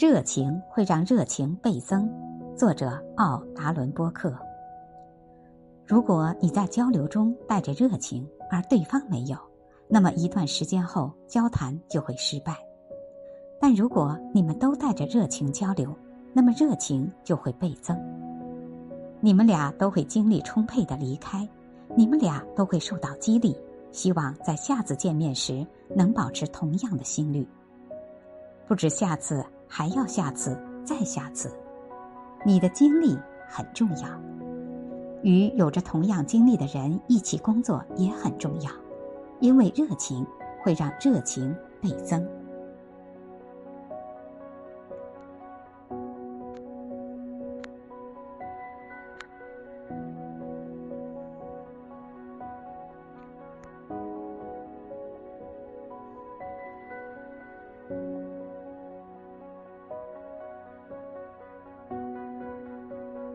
热情会让热情倍增。作者奥达伦波克。如果你在交流中带着热情，而对方没有，那么一段时间后交谈就会失败。但如果你们都带着热情交流，那么热情就会倍增。你们俩都会精力充沛的离开，你们俩都会受到激励，希望在下次见面时能保持同样的心率。不止下次，还要下次，再下次。你的经历很重要。与有着同样经历的人一起工作也很重要，因为热情会让热情倍增。